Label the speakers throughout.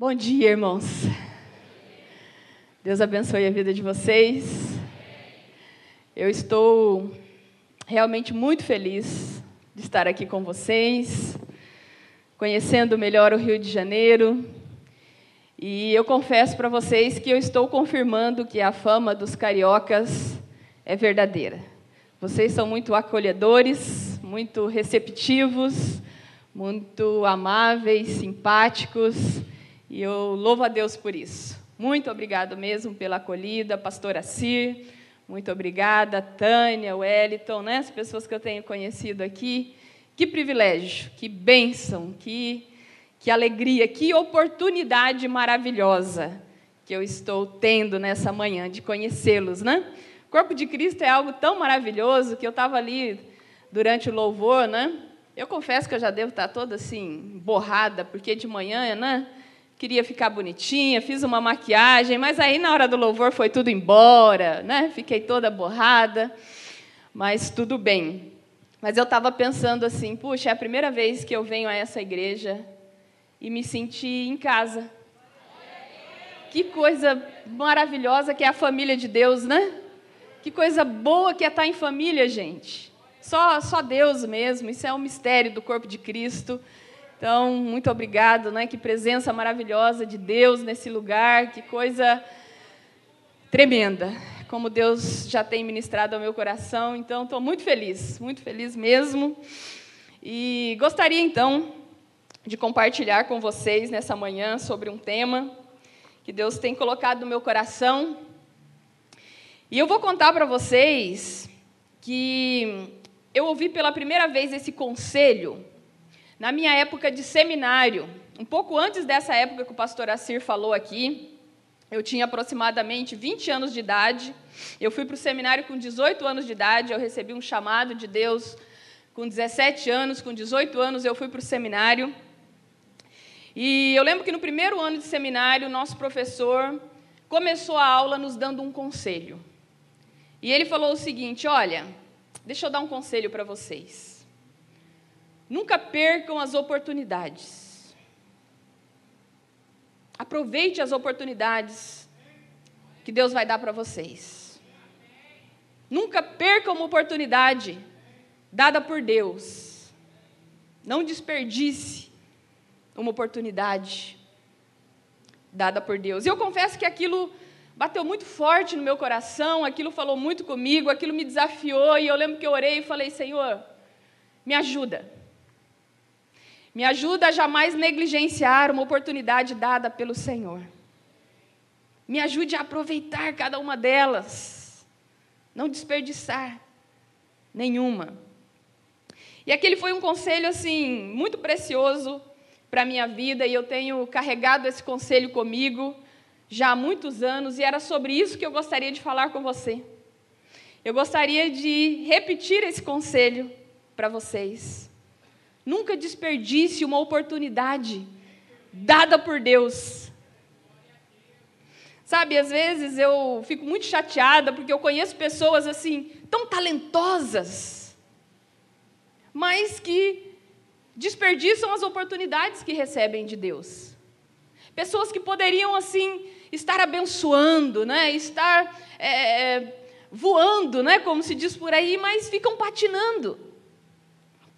Speaker 1: Bom dia, irmãos. Deus abençoe a vida de vocês. Eu estou realmente muito feliz de estar aqui com vocês, conhecendo melhor o Rio de Janeiro. E eu confesso para vocês que eu estou confirmando que a fama dos cariocas é verdadeira. Vocês são muito acolhedores, muito receptivos, muito amáveis, simpáticos. E eu louvo a Deus por isso. Muito obrigado mesmo pela acolhida, pastora Cir. Muito obrigada, Tânia, Wellington, né? as pessoas que eu tenho conhecido aqui. Que privilégio, que bênção, que, que alegria, que oportunidade maravilhosa que eu estou tendo nessa manhã de conhecê-los, né? O corpo de Cristo é algo tão maravilhoso que eu estava ali durante o louvor, né? Eu confesso que eu já devo estar toda assim, borrada, porque de manhã, né? Queria ficar bonitinha, fiz uma maquiagem, mas aí na hora do louvor foi tudo embora, né? Fiquei toda borrada, mas tudo bem. Mas eu estava pensando assim, puxa, é a primeira vez que eu venho a essa igreja e me senti em casa. Que coisa maravilhosa que é a família de Deus, né? Que coisa boa que é estar em família, gente. Só, só Deus mesmo, isso é um mistério do corpo de Cristo. Então, muito obrigado, né? Que presença maravilhosa de Deus nesse lugar, que coisa tremenda. Como Deus já tem ministrado ao meu coração, então estou muito feliz, muito feliz mesmo. E gostaria então de compartilhar com vocês nessa manhã sobre um tema que Deus tem colocado no meu coração. E eu vou contar para vocês que eu ouvi pela primeira vez esse conselho na minha época de seminário, um pouco antes dessa época que o pastor Assir falou aqui, eu tinha aproximadamente 20 anos de idade. Eu fui para o seminário com 18 anos de idade, eu recebi um chamado de Deus com 17 anos, com 18 anos eu fui para o seminário. E eu lembro que no primeiro ano de seminário, o nosso professor começou a aula nos dando um conselho. E ele falou o seguinte: Olha, deixa eu dar um conselho para vocês. Nunca percam as oportunidades. Aproveite as oportunidades que Deus vai dar para vocês. Nunca percam uma oportunidade dada por Deus. Não desperdice uma oportunidade dada por Deus. Eu confesso que aquilo bateu muito forte no meu coração, aquilo falou muito comigo, aquilo me desafiou, e eu lembro que eu orei e falei: Senhor, me ajuda. Me ajuda a jamais negligenciar uma oportunidade dada pelo Senhor. Me ajude a aproveitar cada uma delas. Não desperdiçar nenhuma. E aquele foi um conselho assim muito precioso para a minha vida e eu tenho carregado esse conselho comigo já há muitos anos e era sobre isso que eu gostaria de falar com você. Eu gostaria de repetir esse conselho para vocês. Nunca desperdice uma oportunidade dada por Deus. Sabe, às vezes eu fico muito chateada porque eu conheço pessoas assim, tão talentosas, mas que desperdiçam as oportunidades que recebem de Deus. Pessoas que poderiam, assim, estar abençoando, né? estar é, voando, né? como se diz por aí, mas ficam patinando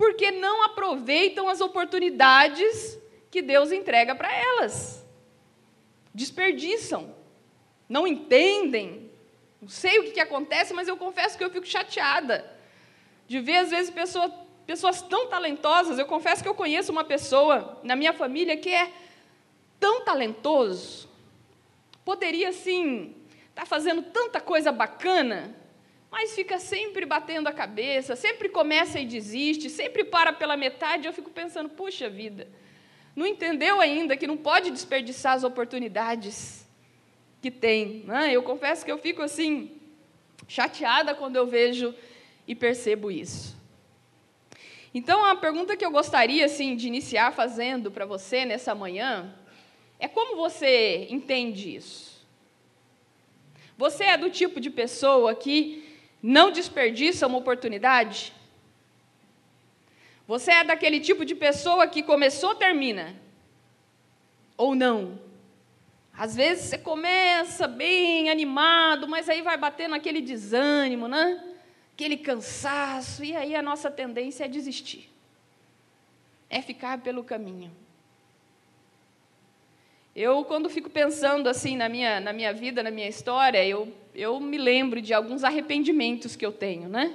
Speaker 1: porque não aproveitam as oportunidades que Deus entrega para elas. Desperdiçam, não entendem. Não sei o que, que acontece, mas eu confesso que eu fico chateada de ver, às vezes, pessoa, pessoas tão talentosas. Eu confesso que eu conheço uma pessoa na minha família que é tão talentoso, poderia, sim, estar tá fazendo tanta coisa bacana, mas fica sempre batendo a cabeça, sempre começa e desiste, sempre para pela metade. Eu fico pensando, puxa vida, não entendeu ainda que não pode desperdiçar as oportunidades que tem. Né? Eu confesso que eu fico assim, chateada quando eu vejo e percebo isso. Então, a pergunta que eu gostaria assim, de iniciar fazendo para você nessa manhã é como você entende isso? Você é do tipo de pessoa que não desperdiça uma oportunidade? Você é daquele tipo de pessoa que começou, termina? Ou não? Às vezes você começa bem animado, mas aí vai batendo aquele desânimo, né? Aquele cansaço, e aí a nossa tendência é desistir. É ficar pelo caminho. Eu, quando fico pensando assim na minha, na minha vida, na minha história, eu, eu me lembro de alguns arrependimentos que eu tenho, né?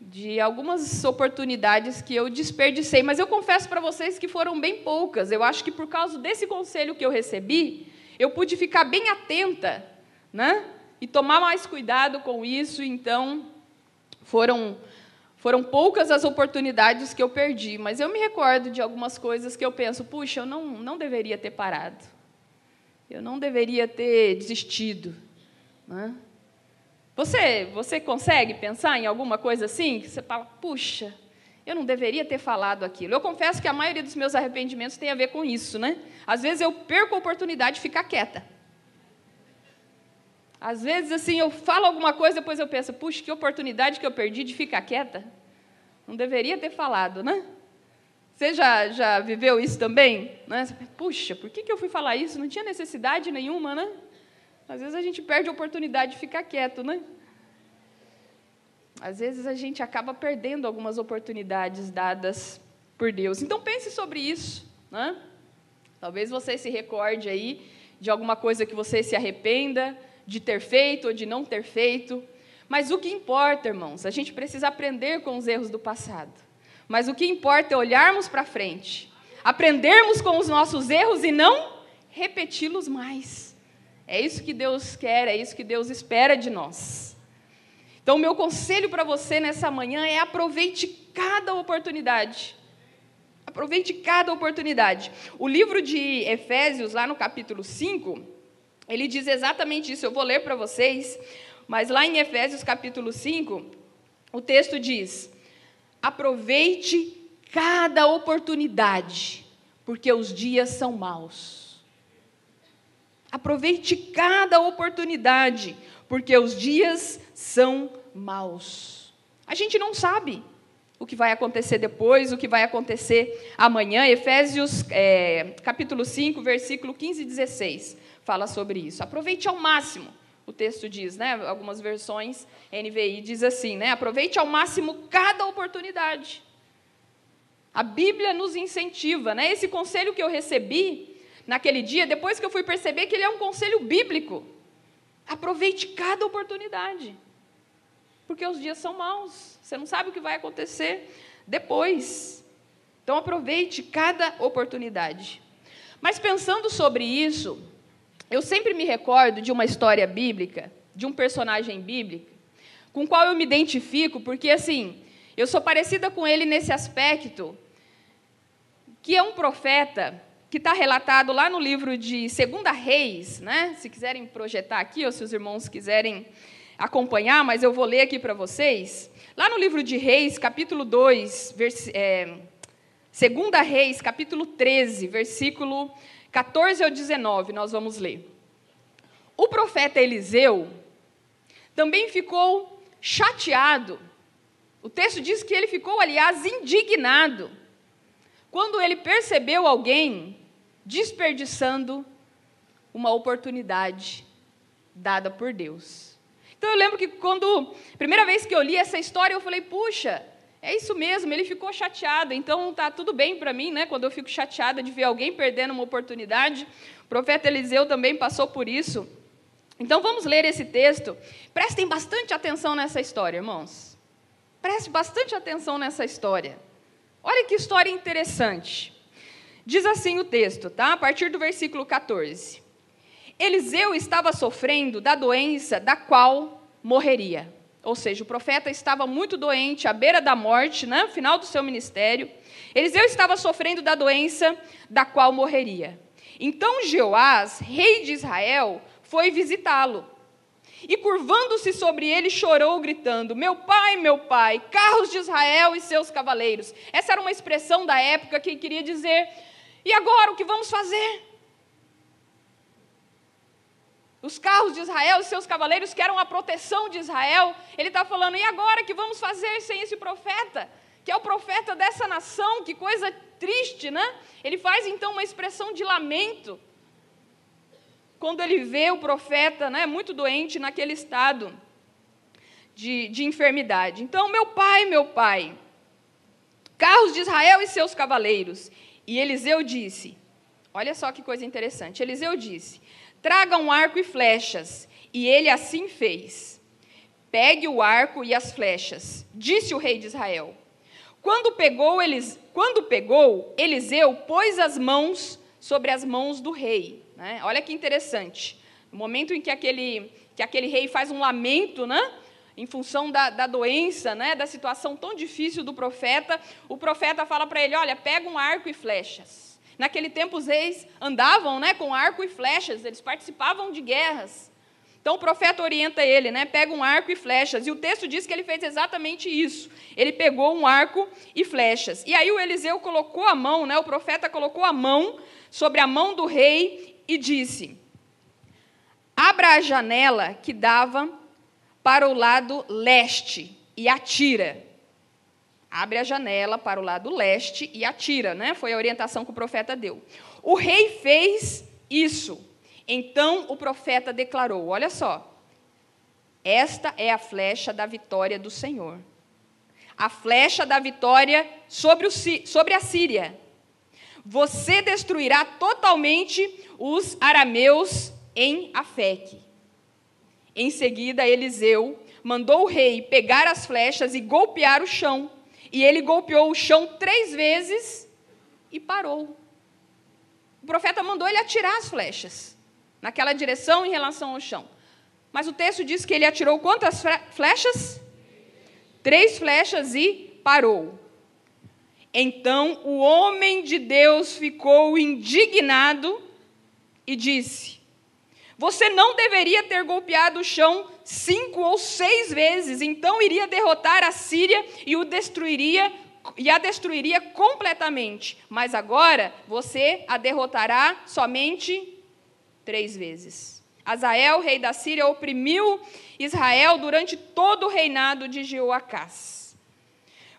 Speaker 1: De algumas oportunidades que eu desperdicei, mas eu confesso para vocês que foram bem poucas. Eu acho que por causa desse conselho que eu recebi, eu pude ficar bem atenta, né? E tomar mais cuidado com isso, então foram foram poucas as oportunidades que eu perdi, mas eu me recordo de algumas coisas que eu penso, puxa, eu não, não deveria ter parado. Eu não deveria ter desistido. Né? Você, você consegue pensar em alguma coisa assim? Que você fala, puxa, eu não deveria ter falado aquilo. Eu confesso que a maioria dos meus arrependimentos tem a ver com isso, né? Às vezes eu perco a oportunidade de ficar quieta. Às vezes, assim, eu falo alguma coisa, depois eu penso, puxa, que oportunidade que eu perdi de ficar quieta. Não deveria ter falado, né? Você já, já viveu isso também? Né? Puxa, por que, que eu fui falar isso? Não tinha necessidade nenhuma, né? Às vezes a gente perde a oportunidade de ficar quieto, né? Às vezes a gente acaba perdendo algumas oportunidades dadas por Deus. Então pense sobre isso, né? Talvez você se recorde aí de alguma coisa que você se arrependa de ter feito ou de não ter feito. Mas o que importa, irmãos, a gente precisa aprender com os erros do passado. Mas o que importa é olharmos para frente, aprendermos com os nossos erros e não repeti-los mais. É isso que Deus quer, é isso que Deus espera de nós. Então, meu conselho para você nessa manhã é aproveite cada oportunidade. Aproveite cada oportunidade. O livro de Efésios, lá no capítulo 5, ele diz exatamente isso. Eu vou ler para vocês, mas lá em Efésios capítulo 5, o texto diz: Aproveite cada oportunidade, porque os dias são maus. Aproveite cada oportunidade, porque os dias são maus. A gente não sabe o que vai acontecer depois, o que vai acontecer amanhã. Efésios é, capítulo 5, versículo 15 e 16 fala sobre isso. Aproveite ao máximo, o texto diz, né? Algumas versões NVI diz assim, né? Aproveite ao máximo cada oportunidade. A Bíblia nos incentiva, né? Esse conselho que eu recebi naquele dia, depois que eu fui perceber que ele é um conselho bíblico. Aproveite cada oportunidade porque os dias são maus. Você não sabe o que vai acontecer depois. Então aproveite cada oportunidade. Mas pensando sobre isso, eu sempre me recordo de uma história bíblica, de um personagem bíblico, com o qual eu me identifico, porque assim, eu sou parecida com ele nesse aspecto, que é um profeta que está relatado lá no livro de Segunda Reis, né? Se quiserem projetar aqui, ou se os irmãos quiserem acompanhar, mas eu vou ler aqui para vocês. Lá no livro de Reis, capítulo 2, vers, é, segunda Reis, capítulo 13, versículo 14 ao 19, nós vamos ler. O profeta Eliseu também ficou chateado. O texto diz que ele ficou, aliás, indignado quando ele percebeu alguém desperdiçando uma oportunidade dada por Deus. Então eu lembro que quando, primeira vez que eu li essa história, eu falei, puxa, é isso mesmo, ele ficou chateado, então tá tudo bem para mim, né? Quando eu fico chateada de ver alguém perdendo uma oportunidade. O profeta Eliseu também passou por isso. Então vamos ler esse texto. Prestem bastante atenção nessa história, irmãos. Preste bastante atenção nessa história. Olha que história interessante. Diz assim o texto, tá? A partir do versículo 14. Eliseu estava sofrendo da doença da qual morreria. Ou seja, o profeta estava muito doente, à beira da morte, né, no final do seu ministério. Eliseu estava sofrendo da doença da qual morreria. Então Jeoás, rei de Israel, foi visitá-lo. E curvando-se sobre ele, chorou, gritando: Meu pai, meu pai, carros de Israel e seus cavaleiros. Essa era uma expressão da época que queria dizer: E agora, o que vamos fazer? os carros de Israel, os seus cavaleiros, que eram a proteção de Israel, ele está falando, e agora que vamos fazer sem esse profeta? Que é o profeta dessa nação, que coisa triste, né? Ele faz então uma expressão de lamento. Quando ele vê o profeta né, muito doente naquele estado de, de enfermidade. Então, meu pai, meu pai, carros de Israel e seus cavaleiros. E Eliseu disse: Olha só que coisa interessante. Eliseu disse: Traga um arco e flechas. E ele assim fez. Pegue o arco e as flechas, disse o rei de Israel. Quando pegou, quando pegou Eliseu pôs as mãos sobre as mãos do rei. Né? Olha que interessante. No momento em que aquele, que aquele rei faz um lamento, né? em função da, da doença, né? da situação tão difícil do profeta, o profeta fala para ele: Olha, pega um arco e flechas. Naquele tempo, os reis andavam né, com arco e flechas, eles participavam de guerras. Então o profeta orienta ele, né? Pega um arco e flechas. E o texto diz que ele fez exatamente isso. Ele pegou um arco e flechas. E aí o Eliseu colocou a mão, né? O profeta colocou a mão sobre a mão do rei e disse: Abra a janela que dava para o lado leste e atira. Abre a janela para o lado leste e atira, né? Foi a orientação que o profeta deu. O rei fez isso. Então o profeta declarou: Olha só, esta é a flecha da vitória do Senhor. A flecha da vitória sobre, o, sobre a Síria. Você destruirá totalmente os arameus em Afeque. Em seguida, Eliseu mandou o rei pegar as flechas e golpear o chão. E ele golpeou o chão três vezes e parou. O profeta mandou ele atirar as flechas naquela direção em relação ao chão. Mas o texto diz que ele atirou quantas flechas? Três flechas e parou. Então o homem de Deus ficou indignado e disse: Você não deveria ter golpeado o chão cinco ou seis vezes, então iria derrotar a Síria e o destruiria e a destruiria completamente. Mas agora você a derrotará somente três vezes. Azael, rei da Síria, oprimiu Israel durante todo o reinado de Jeoacás.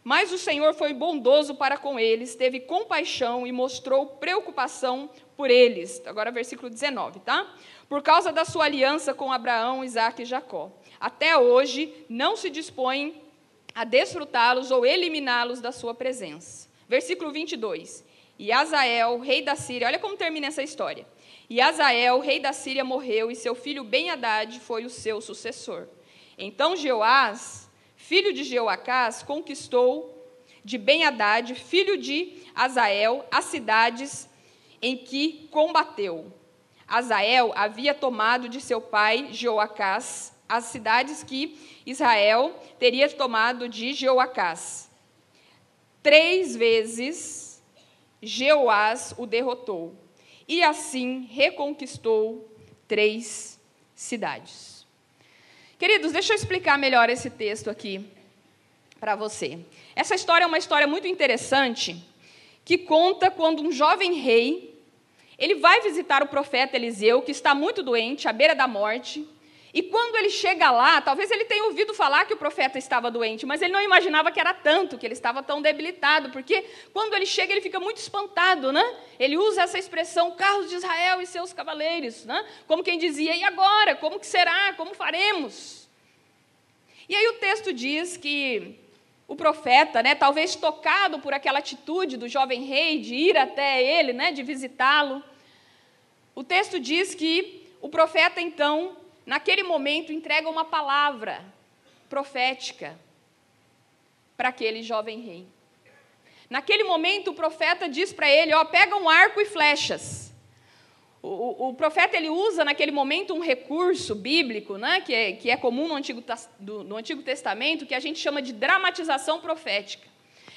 Speaker 1: Mas o Senhor foi bondoso para com eles, teve compaixão e mostrou preocupação por eles. Agora, versículo 19, tá? Por causa da sua aliança com Abraão, Isaac e Jacó. Até hoje não se dispõe a desfrutá-los ou eliminá-los da sua presença. Versículo 22. E Azael, rei da Síria, olha como termina essa história. E Azael, rei da Síria, morreu, e seu filho Ben-Hadad foi o seu sucessor. Então Jeoás, filho de Jeoacás, conquistou de Ben-Hadad, filho de Azael, as cidades em que combateu. Azael havia tomado de seu pai Jeoacás as cidades que Israel teria tomado de Jeoacás. Três vezes Jeoás o derrotou e assim reconquistou três cidades. Queridos, deixa eu explicar melhor esse texto aqui para você. Essa história é uma história muito interessante que conta quando um jovem rei ele vai visitar o profeta Eliseu, que está muito doente, à beira da morte, e quando ele chega lá, talvez ele tenha ouvido falar que o profeta estava doente, mas ele não imaginava que era tanto, que ele estava tão debilitado, porque quando ele chega, ele fica muito espantado, né? Ele usa essa expressão, carros de Israel e seus cavaleiros, né? Como quem dizia, e agora? Como que será? Como faremos? E aí o texto diz que o profeta, né, talvez tocado por aquela atitude do jovem rei de ir até ele, né, de visitá-lo, o texto diz que o profeta então naquele momento, entrega uma palavra profética para aquele jovem rei. Naquele momento, o profeta diz para ele: ó, pega um arco e flechas. O, o, o, profeta ele usa naquele momento um recurso bíblico, né, que, é, que é comum no Antigo, do, no Antigo Testamento, que a gente chama de dramatização profética.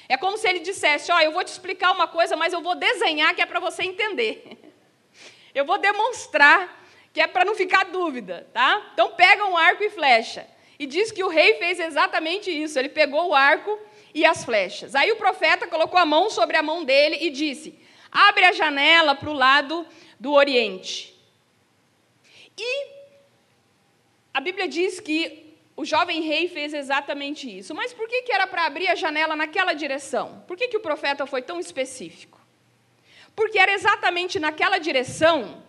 Speaker 1: É como se ele dissesse: ó, eu vou te explicar uma coisa, mas eu vou desenhar que é para você entender. Eu vou demonstrar que é para não ficar dúvida, tá? Então pega um arco e flecha. E diz que o rei fez exatamente isso. Ele pegou o arco e as flechas. Aí o profeta colocou a mão sobre a mão dele e disse: Abre a janela para o lado do oriente. E a Bíblia diz que o jovem rei fez exatamente isso. Mas por que, que era para abrir a janela naquela direção? Por que, que o profeta foi tão específico? Porque era exatamente naquela direção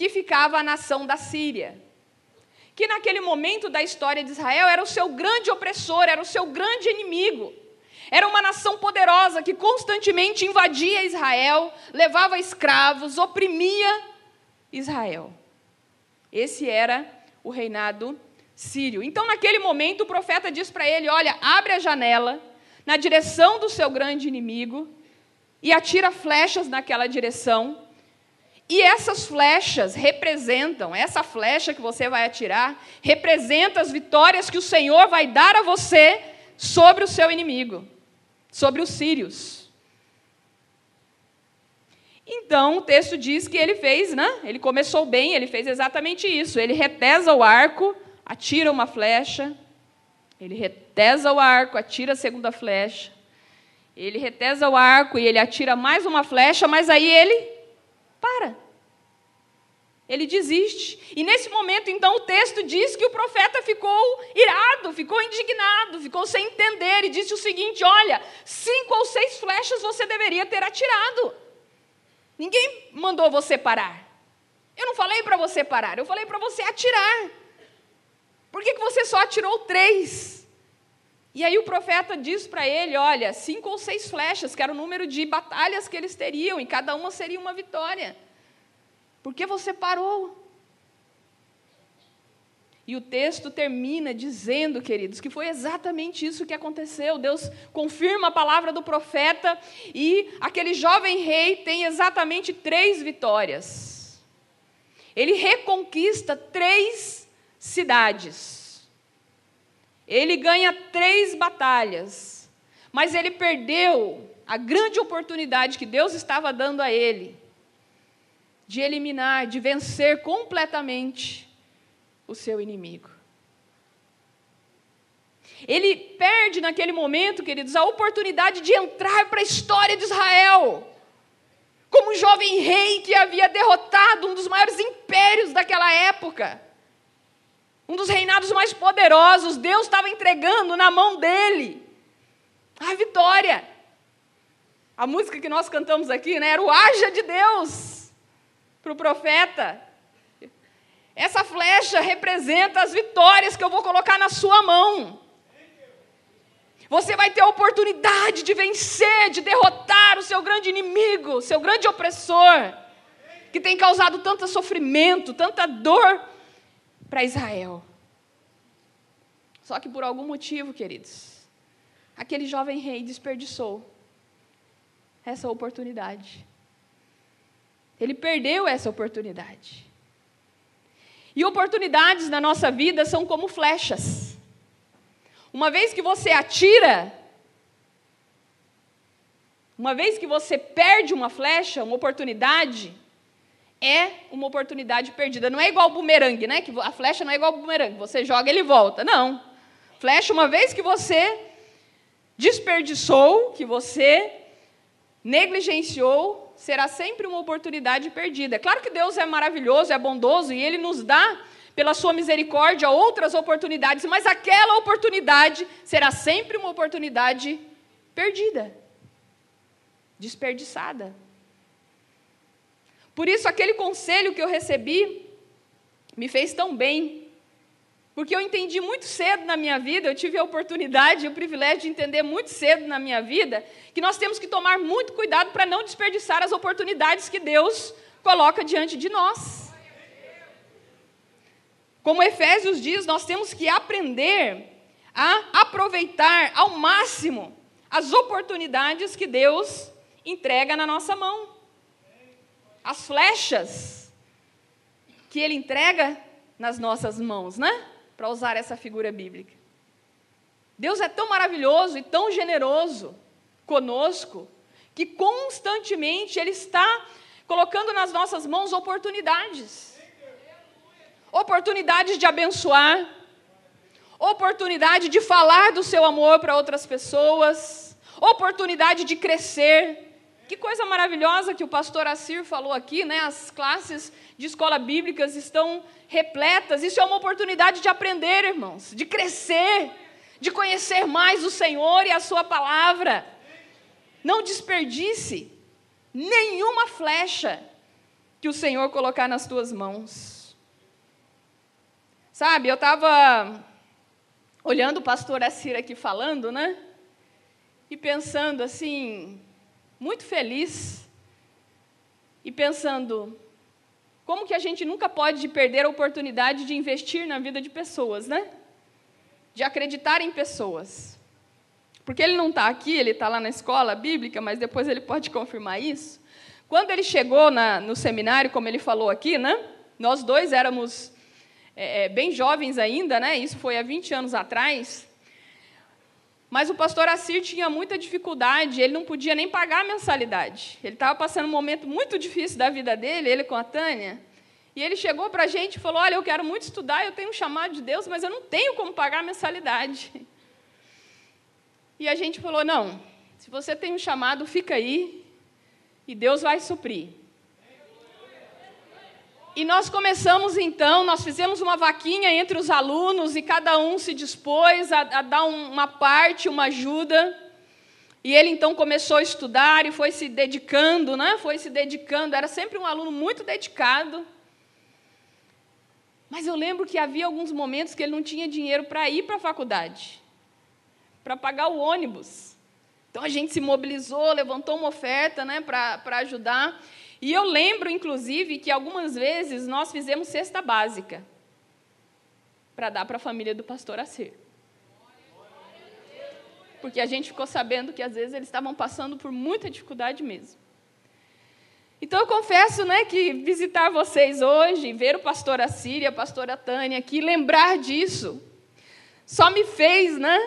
Speaker 1: que ficava a nação da Síria. Que naquele momento da história de Israel era o seu grande opressor, era o seu grande inimigo. Era uma nação poderosa que constantemente invadia Israel, levava escravos, oprimia Israel. Esse era o reinado sírio. Então, naquele momento, o profeta diz para ele: Olha, abre a janela na direção do seu grande inimigo e atira flechas naquela direção. E essas flechas representam, essa flecha que você vai atirar, representa as vitórias que o Senhor vai dar a você sobre o seu inimigo, sobre os sírios. Então, o texto diz que ele fez, né? Ele começou bem, ele fez exatamente isso. Ele retesa o arco, atira uma flecha, ele retesa o arco, atira a segunda flecha. Ele retesa o arco e ele atira mais uma flecha, mas aí ele para. Ele desiste. E nesse momento, então, o texto diz que o profeta ficou irado, ficou indignado, ficou sem entender e disse o seguinte: Olha, cinco ou seis flechas você deveria ter atirado. Ninguém mandou você parar. Eu não falei para você parar, eu falei para você atirar. Por que, que você só atirou três? E aí o profeta diz para ele: olha, cinco ou seis flechas, que era o número de batalhas que eles teriam, e cada uma seria uma vitória. Por que você parou? E o texto termina dizendo, queridos, que foi exatamente isso que aconteceu. Deus confirma a palavra do profeta e aquele jovem rei tem exatamente três vitórias. Ele reconquista três cidades. Ele ganha três batalhas. Mas ele perdeu a grande oportunidade que Deus estava dando a ele de eliminar, de vencer completamente o seu inimigo. Ele perde naquele momento, queridos, a oportunidade de entrar para a história de Israel. Como um jovem rei que havia derrotado um dos maiores impérios daquela época. Um dos reinados mais poderosos, Deus estava entregando na mão dele a vitória. A música que nós cantamos aqui né, era o Haja de Deus para o profeta. Essa flecha representa as vitórias que eu vou colocar na sua mão. Você vai ter a oportunidade de vencer, de derrotar o seu grande inimigo, seu grande opressor, que tem causado tanto sofrimento, tanta dor para Israel. Só que por algum motivo, queridos, aquele jovem rei desperdiçou essa oportunidade. Ele perdeu essa oportunidade. E oportunidades na nossa vida são como flechas. Uma vez que você atira, uma vez que você perde uma flecha, uma oportunidade, é uma oportunidade perdida. Não é igual bumerangue, né? Que a flecha não é igual bumerangue. Você joga, ele volta. Não. Flecha, uma vez que você desperdiçou, que você negligenciou, será sempre uma oportunidade perdida. É claro que Deus é maravilhoso, é bondoso e Ele nos dá, pela Sua misericórdia, outras oportunidades, mas aquela oportunidade será sempre uma oportunidade perdida, desperdiçada. Por isso, aquele conselho que eu recebi me fez tão bem, porque eu entendi muito cedo na minha vida, eu tive a oportunidade e o privilégio de entender muito cedo na minha vida, que nós temos que tomar muito cuidado para não desperdiçar as oportunidades que Deus coloca diante de nós. Como Efésios diz, nós temos que aprender a aproveitar ao máximo as oportunidades que Deus entrega na nossa mão. As flechas que Ele entrega nas nossas mãos, né? para usar essa figura bíblica. Deus é tão maravilhoso e tão generoso conosco que constantemente Ele está colocando nas nossas mãos oportunidades oportunidades de abençoar, oportunidade de falar do seu amor para outras pessoas, oportunidade de crescer. Que coisa maravilhosa que o pastor Assir falou aqui, né? As classes de escola bíblicas estão repletas. Isso é uma oportunidade de aprender, irmãos, de crescer, de conhecer mais o Senhor e a Sua palavra. Não desperdice nenhuma flecha que o Senhor colocar nas tuas mãos. Sabe, eu estava olhando o pastor Assir aqui falando, né? E pensando assim, muito feliz, e pensando, como que a gente nunca pode perder a oportunidade de investir na vida de pessoas, né? De acreditar em pessoas. Porque ele não está aqui, ele está lá na escola bíblica, mas depois ele pode confirmar isso. Quando ele chegou na, no seminário, como ele falou aqui, né? Nós dois éramos é, é bem jovens ainda, né? Isso foi há 20 anos atrás. Mas o pastor Assir tinha muita dificuldade, ele não podia nem pagar a mensalidade. Ele estava passando um momento muito difícil da vida dele, ele com a Tânia. E ele chegou para a gente e falou: Olha, eu quero muito estudar, eu tenho um chamado de Deus, mas eu não tenho como pagar a mensalidade. E a gente falou: Não, se você tem um chamado, fica aí, e Deus vai suprir. E nós começamos então, nós fizemos uma vaquinha entre os alunos e cada um se dispôs a, a dar um, uma parte, uma ajuda. E ele então começou a estudar e foi se dedicando, né? Foi se dedicando, era sempre um aluno muito dedicado. Mas eu lembro que havia alguns momentos que ele não tinha dinheiro para ir para a faculdade, para pagar o ônibus. Então a gente se mobilizou, levantou uma oferta né, para ajudar. E eu lembro, inclusive, que algumas vezes nós fizemos cesta básica para dar para a família do pastor Acer. Porque a gente ficou sabendo que às vezes eles estavam passando por muita dificuldade mesmo. Então eu confesso né, que visitar vocês hoje, ver o pastor Assíria, a pastora Tânia aqui, lembrar disso, só me fez né,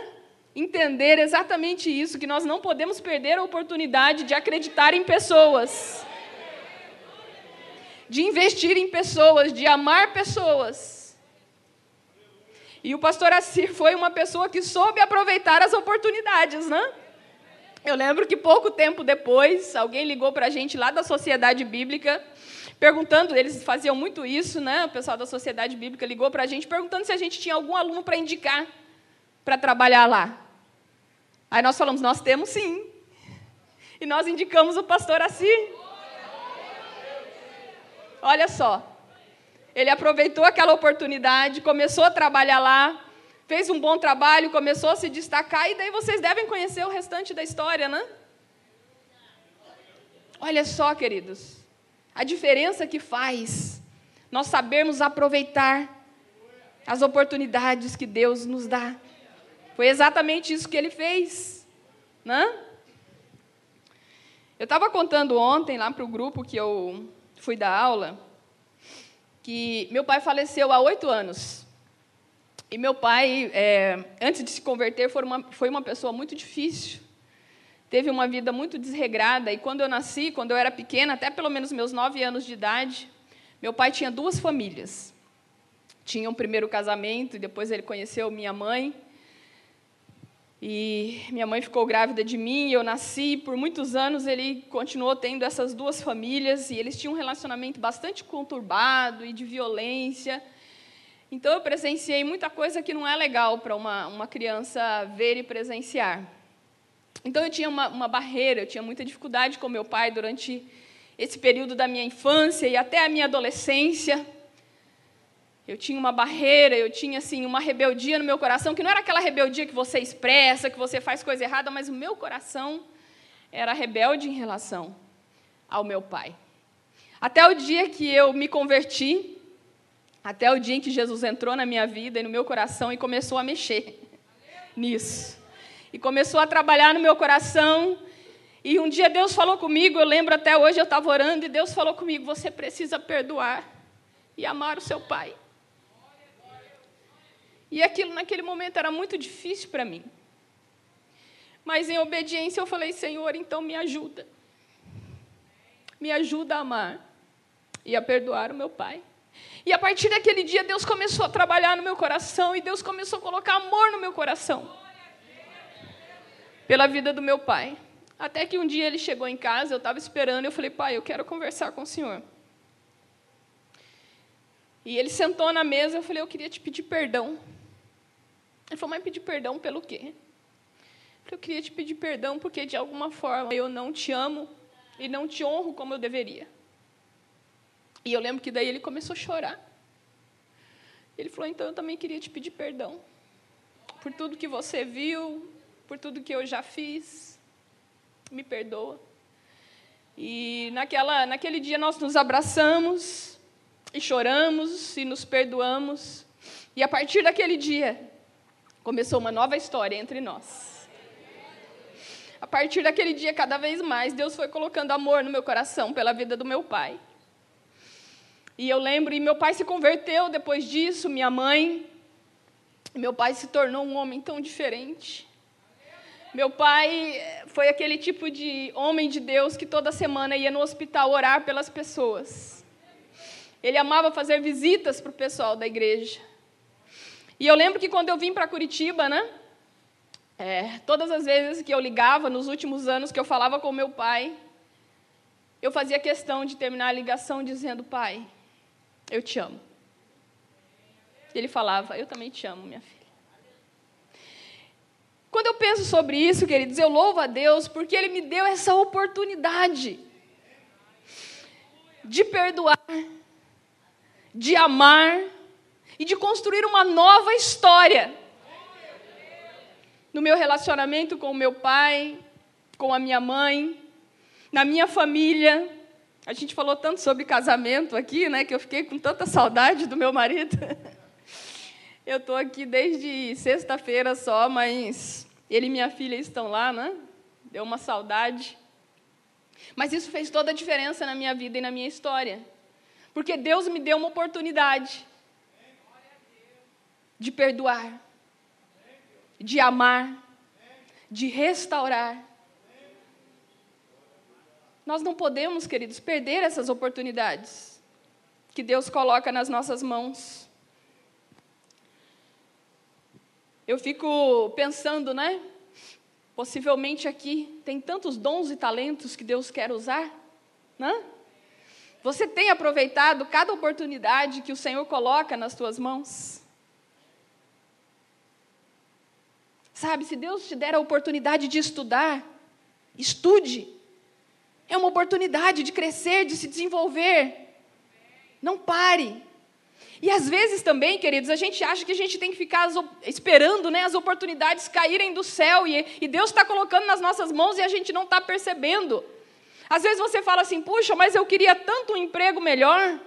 Speaker 1: entender exatamente isso, que nós não podemos perder a oportunidade de acreditar em pessoas, de investir em pessoas, de amar pessoas. E o pastor Assir foi uma pessoa que soube aproveitar as oportunidades, né? Eu lembro que pouco tempo depois, alguém ligou para a gente lá da Sociedade Bíblica, perguntando, eles faziam muito isso, né? O pessoal da Sociedade Bíblica ligou para a gente perguntando se a gente tinha algum aluno para indicar para trabalhar lá. Aí nós falamos, nós temos sim. E nós indicamos o pastor Assir. Olha só. Ele aproveitou aquela oportunidade, começou a trabalhar lá, fez um bom trabalho, começou a se destacar, e daí vocês devem conhecer o restante da história, né? Olha só, queridos, a diferença que faz nós sabermos aproveitar as oportunidades que Deus nos dá. Foi exatamente isso que ele fez. Né? Eu estava contando ontem lá para o grupo que eu fui dar aula que meu pai faleceu há oito anos. E meu pai, é, antes de se converter, foi uma, foi uma pessoa muito difícil. Teve uma vida muito desregrada. E quando eu nasci, quando eu era pequena, até pelo menos meus nove anos de idade, meu pai tinha duas famílias. Tinha um primeiro casamento, e depois ele conheceu minha mãe. E minha mãe ficou grávida de mim, eu nasci. Por muitos anos ele continuou tendo essas duas famílias e eles tinham um relacionamento bastante conturbado e de violência. Então eu presenciei muita coisa que não é legal para uma, uma criança ver e presenciar. Então eu tinha uma, uma barreira, eu tinha muita dificuldade com meu pai durante esse período da minha infância e até a minha adolescência. Eu tinha uma barreira, eu tinha assim uma rebeldia no meu coração, que não era aquela rebeldia que você expressa, que você faz coisa errada, mas o meu coração era rebelde em relação ao meu pai. Até o dia que eu me converti, até o dia em que Jesus entrou na minha vida e no meu coração e começou a mexer nisso. E começou a trabalhar no meu coração. E um dia Deus falou comigo, eu lembro até hoje, eu estava orando, e Deus falou comigo: você precisa perdoar e amar o seu pai. E aquilo naquele momento era muito difícil para mim. Mas em obediência eu falei: Senhor, então me ajuda. Me ajuda a amar e a perdoar o meu pai. E a partir daquele dia, Deus começou a trabalhar no meu coração e Deus começou a colocar amor no meu coração pela vida do meu pai. Até que um dia ele chegou em casa, eu estava esperando, eu falei, pai, eu quero conversar com o senhor. E ele sentou na mesa, eu falei, eu queria te pedir perdão ele falou, mas pedir perdão pelo quê? Eu queria te pedir perdão porque, de alguma forma, eu não te amo e não te honro como eu deveria. E eu lembro que daí ele começou a chorar. Ele falou: Então eu também queria te pedir perdão por tudo que você viu, por tudo que eu já fiz. Me perdoa. E naquela, naquele dia nós nos abraçamos e choramos e nos perdoamos. E a partir daquele dia começou uma nova história entre nós. A partir daquele dia, cada vez mais, Deus foi colocando amor no meu coração pela vida do meu pai. E eu lembro, e meu pai se converteu depois disso, minha mãe. Meu pai se tornou um homem tão diferente. Meu pai foi aquele tipo de homem de Deus que toda semana ia no hospital orar pelas pessoas. Ele amava fazer visitas para o pessoal da igreja. E eu lembro que quando eu vim para Curitiba, né? É, todas as vezes que eu ligava, nos últimos anos que eu falava com meu pai, eu fazia questão de terminar a ligação dizendo: Pai, eu te amo. Ele falava: Eu também te amo, minha filha. Quando eu penso sobre isso, queridos, eu louvo a Deus porque Ele me deu essa oportunidade de perdoar, de amar e de construir uma nova história no meu relacionamento com o meu pai, com a minha mãe, na minha família. A gente falou tanto sobre casamento aqui, né, que eu fiquei com tanta saudade do meu marido. Eu estou aqui desde sexta-feira só, mas ele e minha filha estão lá, né? Deu uma saudade. Mas isso fez toda a diferença na minha vida e na minha história. Porque Deus me deu uma oportunidade de perdoar, de amar, de restaurar. Nós não podemos, queridos, perder essas oportunidades que Deus coloca nas nossas mãos. Eu fico pensando, né? Possivelmente aqui tem tantos dons e talentos que Deus quer usar, né? Você tem aproveitado cada oportunidade que o Senhor coloca nas tuas mãos? Sabe, se Deus te der a oportunidade de estudar, estude. É uma oportunidade de crescer, de se desenvolver. Não pare. E às vezes também, queridos, a gente acha que a gente tem que ficar esperando né, as oportunidades caírem do céu e, e Deus está colocando nas nossas mãos e a gente não está percebendo. Às vezes você fala assim, puxa, mas eu queria tanto um emprego melhor.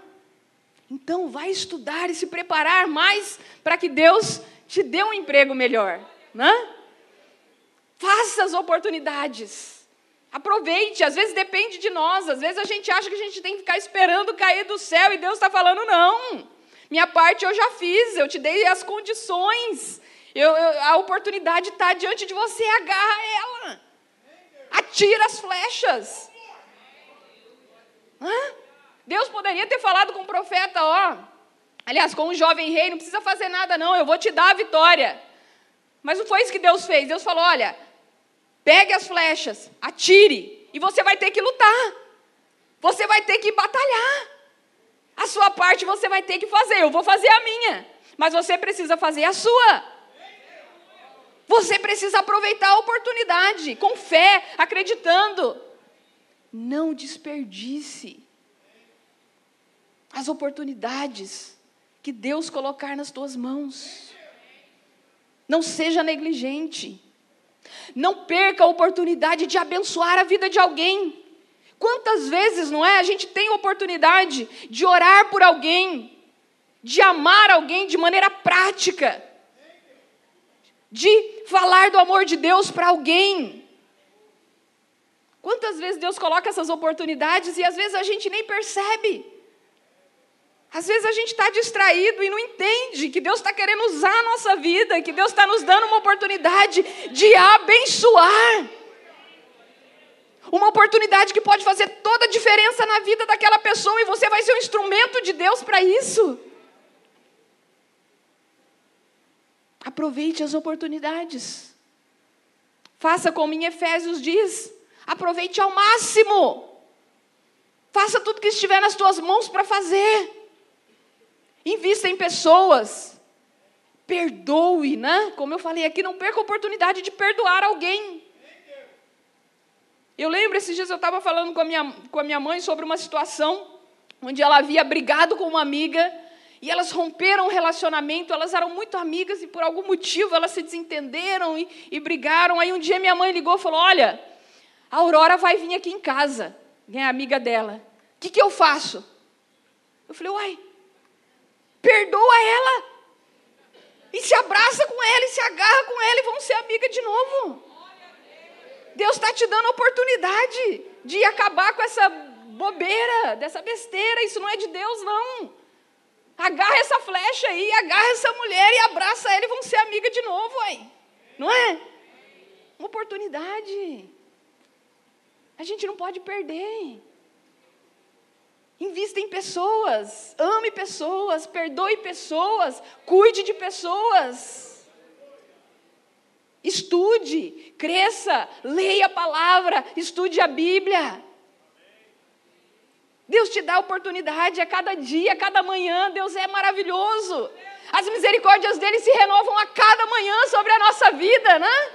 Speaker 1: Então vai estudar e se preparar mais para que Deus te dê um emprego melhor. Né? Faça as oportunidades. Aproveite, às vezes depende de nós, às vezes a gente acha que a gente tem que ficar esperando cair do céu e Deus está falando, não. Minha parte eu já fiz, eu te dei as condições, eu, eu, a oportunidade está diante de você, agarra ela, atira as flechas. Hã? Deus poderia ter falado com o profeta, ó, aliás, com o jovem rei, não precisa fazer nada não, eu vou te dar a vitória. Mas não foi isso que Deus fez, Deus falou, olha, Pegue as flechas, atire, e você vai ter que lutar. Você vai ter que batalhar. A sua parte você vai ter que fazer, eu vou fazer a minha, mas você precisa fazer a sua. Você precisa aproveitar a oportunidade, com fé, acreditando. Não desperdice as oportunidades que Deus colocar nas tuas mãos. Não seja negligente. Não perca a oportunidade de abençoar a vida de alguém. Quantas vezes, não é? A gente tem a oportunidade de orar por alguém, de amar alguém de maneira prática, de falar do amor de Deus para alguém. Quantas vezes Deus coloca essas oportunidades e às vezes a gente nem percebe. Às vezes a gente está distraído e não entende que Deus está querendo usar a nossa vida, que Deus está nos dando uma oportunidade de abençoar. Uma oportunidade que pode fazer toda a diferença na vida daquela pessoa e você vai ser um instrumento de Deus para isso. Aproveite as oportunidades. Faça como em Efésios diz: aproveite ao máximo. Faça tudo que estiver nas tuas mãos para fazer. Invista em pessoas. Perdoe, né? Como eu falei aqui, não perca a oportunidade de perdoar alguém. Eu lembro, esses dias eu estava falando com a, minha, com a minha mãe sobre uma situação onde ela havia brigado com uma amiga e elas romperam o relacionamento, elas eram muito amigas e por algum motivo elas se desentenderam e, e brigaram. Aí um dia minha mãe ligou e falou: Olha, a Aurora vai vir aqui em casa, é amiga dela. O que, que eu faço? Eu falei: Uai, perdoa ela. E se abraça com ela, e se agarra com ela, e vão ser amiga de novo. Deus está te dando a oportunidade de acabar com essa bobeira, dessa besteira. Isso não é de Deus, não. Agarra essa flecha aí, agarra essa mulher e abraça ela e vão ser amiga de novo, aí. Não é? Uma oportunidade. A gente não pode perder. Invista em pessoas, ame pessoas, perdoe pessoas, cuide de pessoas. Estude, cresça, leia a palavra, estude a Bíblia. Deus te dá oportunidade a cada dia, a cada manhã. Deus é maravilhoso. As misericórdias dele se renovam a cada manhã sobre a nossa vida, né?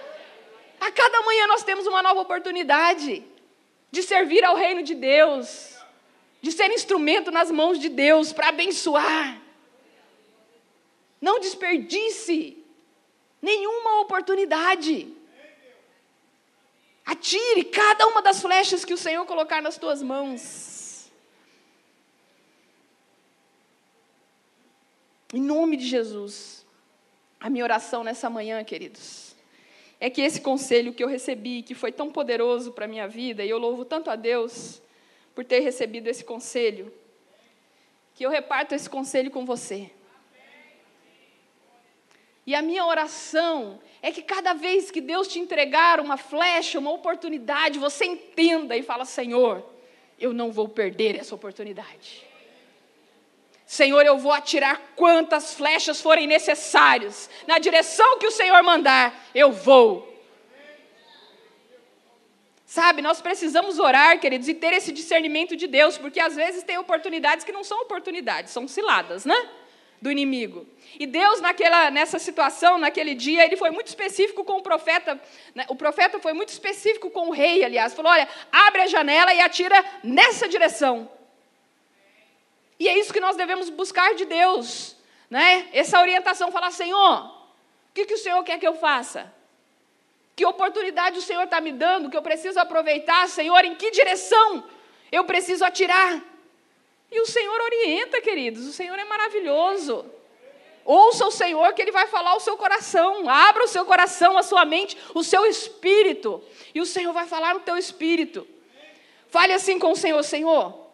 Speaker 1: A cada manhã nós temos uma nova oportunidade de servir ao reino de Deus, de ser instrumento nas mãos de Deus para abençoar. Não desperdice nenhuma oportunidade. Atire cada uma das flechas que o Senhor colocar nas tuas mãos. Em nome de Jesus. A minha oração nessa manhã, queridos, é que esse conselho que eu recebi, que foi tão poderoso para a minha vida, e eu louvo tanto a Deus por ter recebido esse conselho, que eu reparto esse conselho com você. E a minha oração é que cada vez que Deus te entregar uma flecha, uma oportunidade, você entenda e fala: Senhor, eu não vou perder essa oportunidade. Senhor, eu vou atirar quantas flechas forem necessárias, na direção que o Senhor mandar, eu vou. Sabe, nós precisamos orar, queridos, e ter esse discernimento de Deus, porque às vezes tem oportunidades que não são oportunidades, são ciladas, né? Do inimigo. E Deus, naquela, nessa situação, naquele dia, ele foi muito específico com o profeta. Né? O profeta foi muito específico com o rei, aliás. Falou: olha, abre a janela e atira nessa direção. E é isso que nós devemos buscar de Deus, né? Essa orientação, falar, Senhor, o que, que o Senhor quer que eu faça? Que oportunidade o Senhor está me dando, que eu preciso aproveitar, Senhor, em que direção eu preciso atirar? E o Senhor orienta, queridos, o Senhor é maravilhoso. Ouça o Senhor que Ele vai falar ao seu coração. Abra o seu coração, a sua mente, o seu espírito. E o Senhor vai falar no teu espírito. Fale assim com o Senhor, Senhor,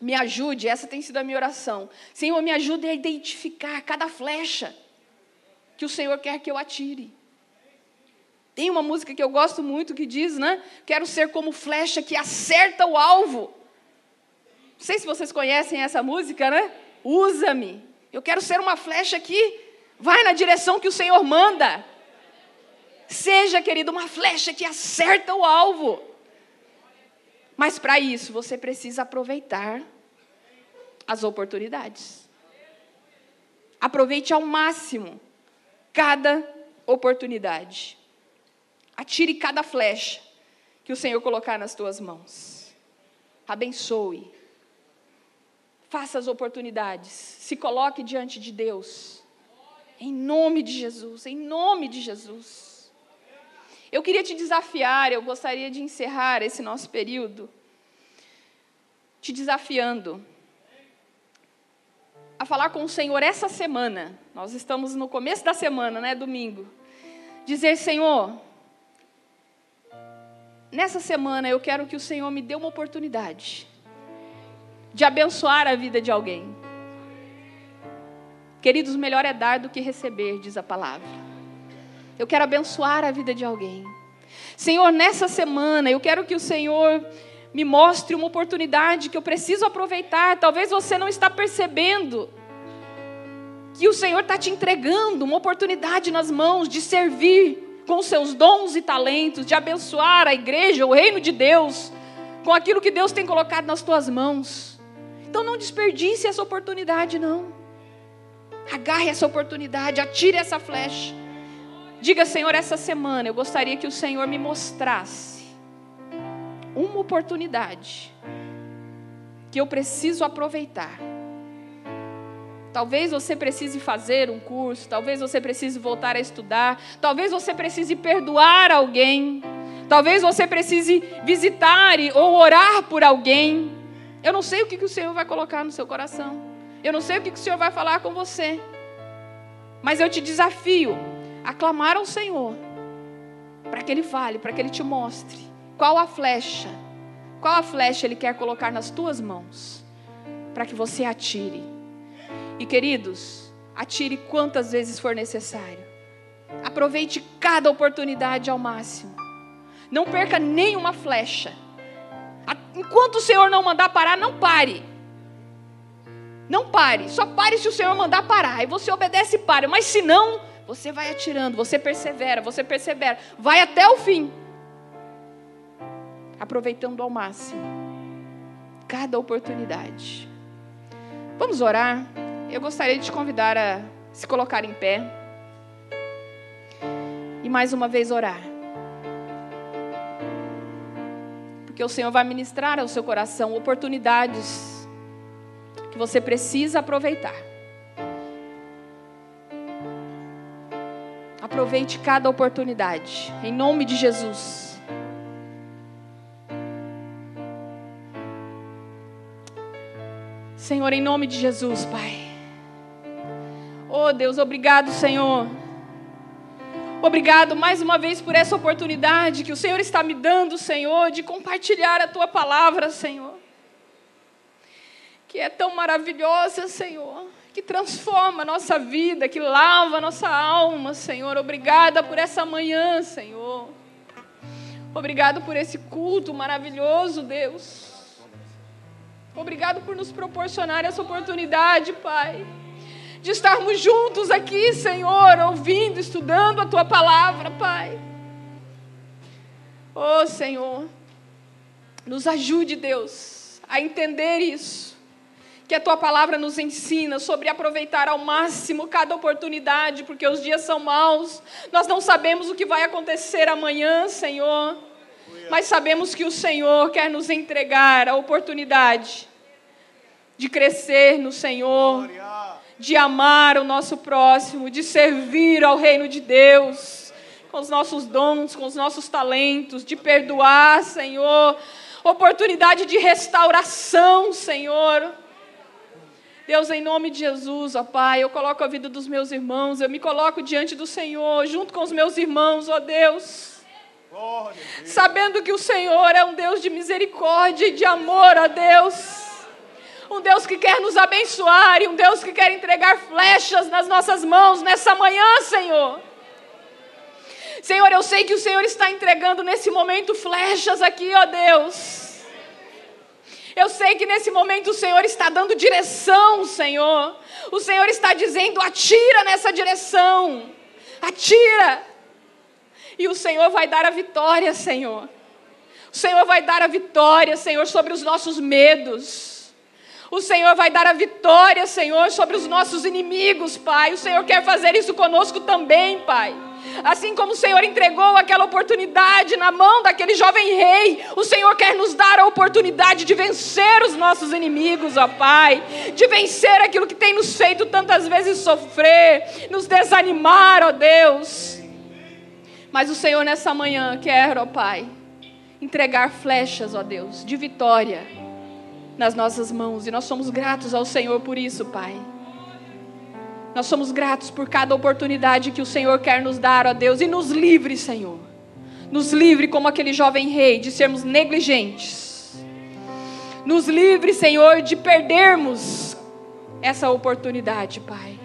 Speaker 1: me ajude, essa tem sido a minha oração. Senhor, me ajude a identificar cada flecha que o Senhor quer que eu atire. Tem uma música que eu gosto muito que diz, né? Quero ser como flecha que acerta o alvo. Não sei se vocês conhecem essa música, né? Usa-me. Eu quero ser uma flecha que vai na direção que o Senhor manda. Seja, querido, uma flecha que acerta o alvo. Mas para isso você precisa aproveitar as oportunidades. Aproveite ao máximo cada oportunidade. Atire cada flecha que o Senhor colocar nas tuas mãos. Abençoe. Faça as oportunidades. Se coloque diante de Deus. Em nome de Jesus, em nome de Jesus. Eu queria te desafiar, eu gostaria de encerrar esse nosso período te desafiando a falar com o Senhor essa semana. Nós estamos no começo da semana, né, domingo. Dizer, Senhor, nessa semana eu quero que o Senhor me dê uma oportunidade de abençoar a vida de alguém. Queridos, melhor é dar do que receber, diz a palavra. Eu quero abençoar a vida de alguém. Senhor, nessa semana, eu quero que o Senhor me mostre uma oportunidade que eu preciso aproveitar. Talvez você não está percebendo que o Senhor está te entregando uma oportunidade nas mãos de servir com seus dons e talentos, de abençoar a igreja, o reino de Deus, com aquilo que Deus tem colocado nas tuas mãos. Então não desperdice essa oportunidade, não. Agarre essa oportunidade, atire essa flecha. Diga, Senhor, essa semana eu gostaria que o Senhor me mostrasse uma oportunidade que eu preciso aproveitar. Talvez você precise fazer um curso, talvez você precise voltar a estudar, talvez você precise perdoar alguém, talvez você precise visitar ou orar por alguém. Eu não sei o que o Senhor vai colocar no seu coração, eu não sei o que o Senhor vai falar com você, mas eu te desafio a clamar ao Senhor, para que Ele fale, para que Ele te mostre qual a flecha, qual a flecha Ele quer colocar nas tuas mãos, para que você atire e queridos, atire quantas vezes for necessário. Aproveite cada oportunidade ao máximo. Não perca nenhuma flecha. Enquanto o Senhor não mandar parar, não pare. Não pare. Só pare se o Senhor mandar parar. Aí você obedece e para. Mas se não, você vai atirando, você persevera, você persevera. Vai até o fim. Aproveitando ao máximo cada oportunidade. Vamos orar eu gostaria de te convidar a se colocar em pé e mais uma vez orar. Porque o Senhor vai ministrar ao seu coração oportunidades que você precisa aproveitar. Aproveite cada oportunidade, em nome de Jesus. Senhor, em nome de Jesus, Pai. Oh Deus, obrigado, Senhor. Obrigado mais uma vez por essa oportunidade que o Senhor está me dando, Senhor, de compartilhar a tua palavra, Senhor. Que é tão maravilhosa, Senhor, que transforma a nossa vida, que lava a nossa alma, Senhor. Obrigada por essa manhã, Senhor. Obrigado por esse culto maravilhoso, Deus. Obrigado por nos proporcionar essa oportunidade, Pai de estarmos juntos aqui, Senhor, ouvindo, estudando a tua palavra, Pai. Oh, Senhor, nos ajude, Deus, a entender isso. Que a tua palavra nos ensina sobre aproveitar ao máximo cada oportunidade, porque os dias são maus, nós não sabemos o que vai acontecer amanhã, Senhor, mas sabemos que o Senhor quer nos entregar a oportunidade de crescer no Senhor de amar o nosso próximo, de servir ao reino de Deus, com os nossos dons, com os nossos talentos, de perdoar, Senhor, oportunidade de restauração, Senhor. Deus, em nome de Jesus, ó Pai, eu coloco a vida dos meus irmãos, eu me coloco diante do Senhor, junto com os meus irmãos, ó Deus. Sabendo que o Senhor é um Deus de misericórdia e de amor, ó Deus um Deus que quer nos abençoar e um Deus que quer entregar flechas nas nossas mãos nessa manhã, Senhor. Senhor, eu sei que o Senhor está entregando nesse momento flechas aqui, ó Deus. Eu sei que nesse momento o Senhor está dando direção, Senhor. O Senhor está dizendo: atira nessa direção, atira. E o Senhor vai dar a vitória, Senhor. O Senhor vai dar a vitória, Senhor, sobre os nossos medos. O Senhor vai dar a vitória, Senhor, sobre os nossos inimigos, Pai. O Senhor quer fazer isso conosco também, Pai. Assim como o Senhor entregou aquela oportunidade na mão daquele jovem rei, o Senhor quer nos dar a oportunidade de vencer os nossos inimigos, ó Pai, de vencer aquilo que tem nos feito tantas vezes sofrer, nos desanimar, ó Deus. Mas o Senhor nessa manhã quer, ó Pai, entregar flechas, ó Deus, de vitória nas nossas mãos e nós somos gratos ao Senhor por isso, Pai. Nós somos gratos por cada oportunidade que o Senhor quer nos dar, ó Deus, e nos livre, Senhor. Nos livre como aquele jovem rei de sermos negligentes. Nos livre, Senhor, de perdermos essa oportunidade, Pai.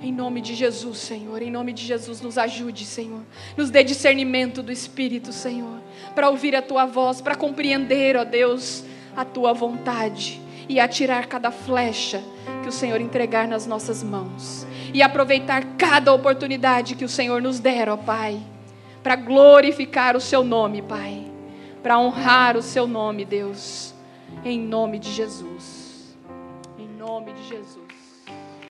Speaker 1: Em nome de Jesus, Senhor, em nome de Jesus, nos ajude, Senhor. Nos dê discernimento do Espírito, Senhor, para ouvir a tua voz, para compreender, ó Deus, a tua vontade e atirar cada flecha que o Senhor entregar nas nossas mãos e aproveitar cada oportunidade que o Senhor nos der, ó Pai, para glorificar o seu nome, Pai, para honrar o seu nome, Deus, em nome de Jesus. Em nome de Jesus.